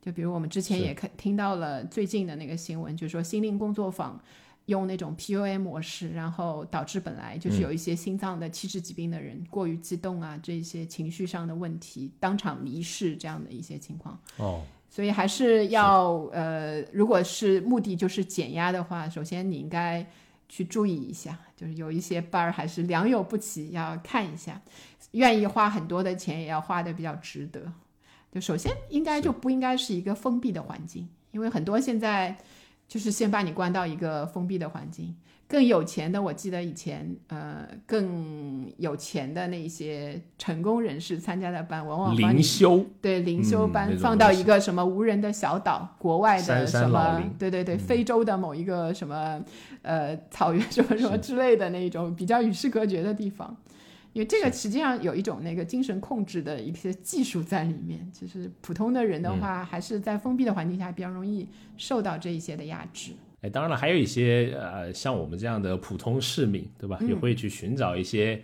就比如我们之前也看听到了最近的那个新闻，就是说心灵工作坊用那种 PUA 模式，然后导致本来就是有一些心脏的器质疾病的人过于激动啊，这些情绪上的问题当场离世这样的一些情况。哦。所以还是要呃，如果是目的就是减压的话，首先你应该去注意一下，就是有一些班儿还是良莠不齐，要看一下，愿意花很多的钱也要花的比较值得。就首先应该就不应该是一个封闭的环境，因为很多现在就是先把你关到一个封闭的环境。更有钱的，我记得以前，呃，更有钱的那些成功人士参加的班，往往灵修对灵修班放到一个什么无人的小岛，国外的什么，对对对，非洲的某一个什么，呃，草原什么什么之类的那种比较与世隔绝的地方，因为这个实际上有一种那个精神控制的一些技术在里面。其实普通的人的话，还是在封闭的环境下比较容易受到这一些的压制。哎，当然了，还有一些呃，像我们这样的普通市民，对吧？也会去寻找一些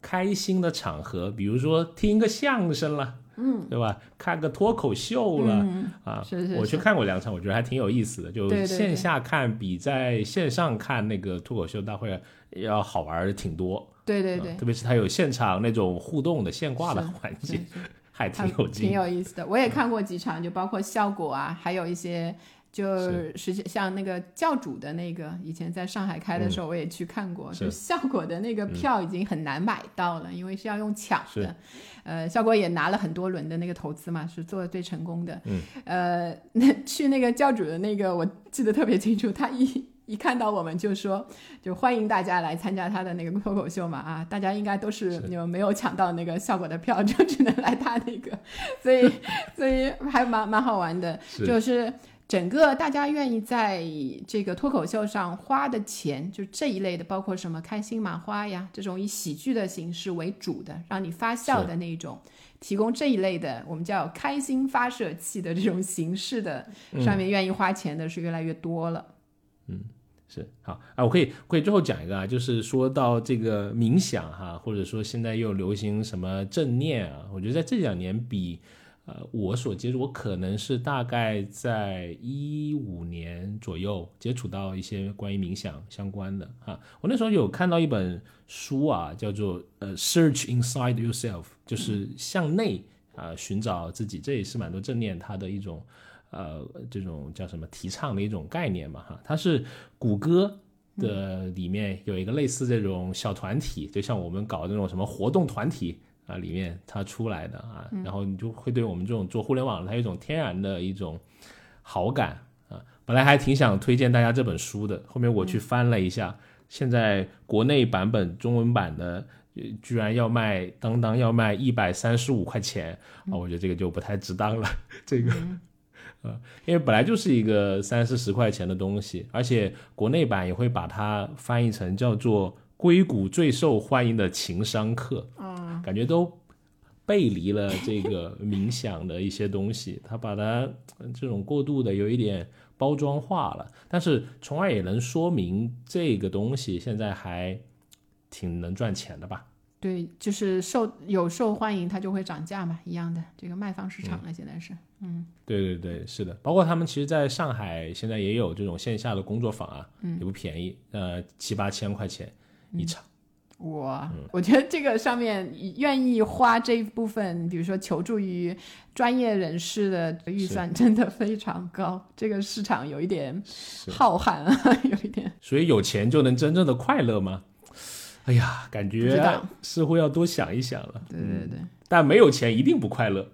开心的场合，比如说听个相声啦，嗯，对吧？看个脱口秀了、啊，是是我去看过两场，我觉得还挺有意思的。就线下看比在线上看那个脱口秀大会要好玩的挺多。对对对啊，特别是它有现场那种互动的现挂的环节，*laughs* 还挺还挺有劲。有意思的。我也看过几场，就包括效果啊，还有一些就是像那个教主的那个，以前在上海开的时候我也去看过，就效果的那个票已经很难买到了，因为是要用抢的。呃，效果也拿了很多轮的那个投资嘛，是做的最成功的。嗯，呃，那去那个教主的那个，我记得特别清楚，他一。一看到我们就说，*laughs* 就欢迎大家来参加他的那个脱口秀嘛啊，大家应该都是是那种没有抢到那个效果的票，就只能来他那个，*laughs* 所以 *laughs* 所以还蛮蛮好玩的，是就是整个大家愿意在这个脱口秀上花的钱，就这一类的，包括什么开心麻花呀这种以喜剧的形式为主的，让你发笑的那种。提供这一类的，我们叫开心发射器的这种形式的，上面愿意花钱的是越来越多了。嗯是好啊，我可以可以最后讲一个啊，就是说到这个冥想哈，或者说现在又流行什么正念啊，我觉得在这两年比呃我所接触，我可能是大概在一五年左右接触到一些关于冥想相关的哈。我那时候有看到一本书啊，叫做呃 Search Inside Yourself，就是向内啊、寻找自己，这也是蛮多正念它的一种。呃，这种叫什么提倡的一种概念嘛，哈，它是谷歌的里面有一个类似这种小团体，就像我们搞那种什么活动团体啊，里面它出来的啊，然后你就会对我们这种做互联网的，它有一种天然的一种好感啊。本来还挺想推荐大家这本书的，后面我去翻了一下，现在国内版本中文版的。呃居然要卖当当要卖一百三十五块钱啊！我觉得这个就不太值当了。这个呃，因为本来就是一个三四十块钱的东西，而且国内版也会把它翻译成叫做“硅谷最受欢迎的情商课”，嗯，感觉都背离了这个冥想的一些东西，它把它呃这种过度的有一点包装化了，但是从而也能说明这个东西现在还挺能赚钱的吧？对，就是受有受欢迎，它就会涨价嘛，一样的。这个卖方市场了，现在是，嗯，对对对，是的，包括他们其实在上海现在也有这种线下的工作坊啊，嗯也不便宜，呃，七八千块钱一场。我嗯我觉得这个上面愿意花这一部分，比如说求助于专业人士的预算，真的非常高。这个市场有一点浩瀚啊，*laughs* 有一点。所以有钱就能真正的快乐吗？哎呀，感觉似乎要多想一想了。对对对，但没有钱一定不快乐。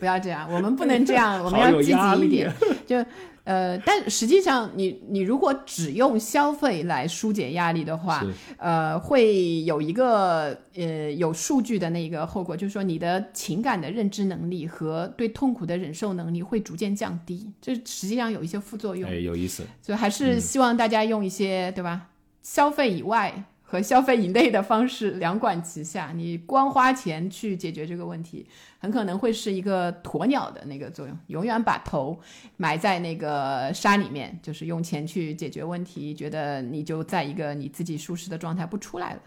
不要这样，我们不能这样，*laughs* 我们要积极一点。就呃，但实际上你你如果只用消费来疏解压力的话，呃，会有一个呃有数据的那个后果，就是说你的情感的认知能力和对痛苦的忍受能力会逐渐降低，这实际上有一些副作用。哎，有意思。所以还是希望大家用一些、对吧，消费以外和消费以内的方式两管齐下。你光花钱去解决这个问题，很可能会是一个鸵鸟的那个作用，永远把头埋在那个沙里面，就是用钱去解决问题，觉得你就在一个你自己舒适的状态不出来了。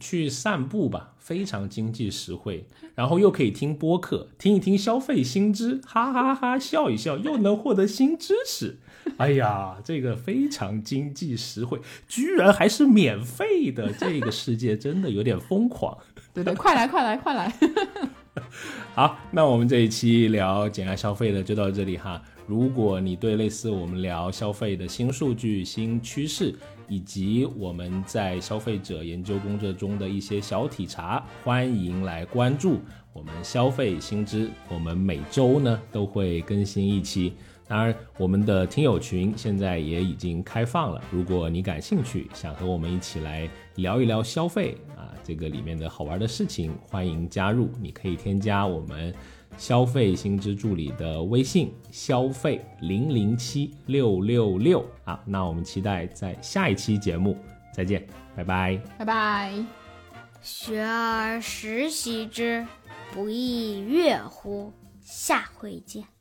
去散步吧，非常经济实惠，然后又可以听播客，听一听消费新知，哈哈哈笑一笑，又能获得新知识。*laughs* 哎呀，这个非常经济实惠，居然还是免费的，这个世界真的有点疯狂。*laughs* 对对，快来快来快来！*laughs* 好，那我们这一期聊减压消费的就到这里哈。如果你对类似我们聊消费的新数据、新趋势，以及我们在消费者研究工作中的一些小体察，欢迎来关注我们消费新知。我们每周呢都会更新一期。当然，我们的听友群现在也已经开放了。如果你感兴趣，想和我们一起来聊一聊消费啊，这个里面的好玩的事情，欢迎加入。你可以添加我们消费新知助理的微信“消费零零七六六六”啊。那我们期待在下一期节目再见，拜拜。拜拜。学而时习之，不亦乐乎？下回见。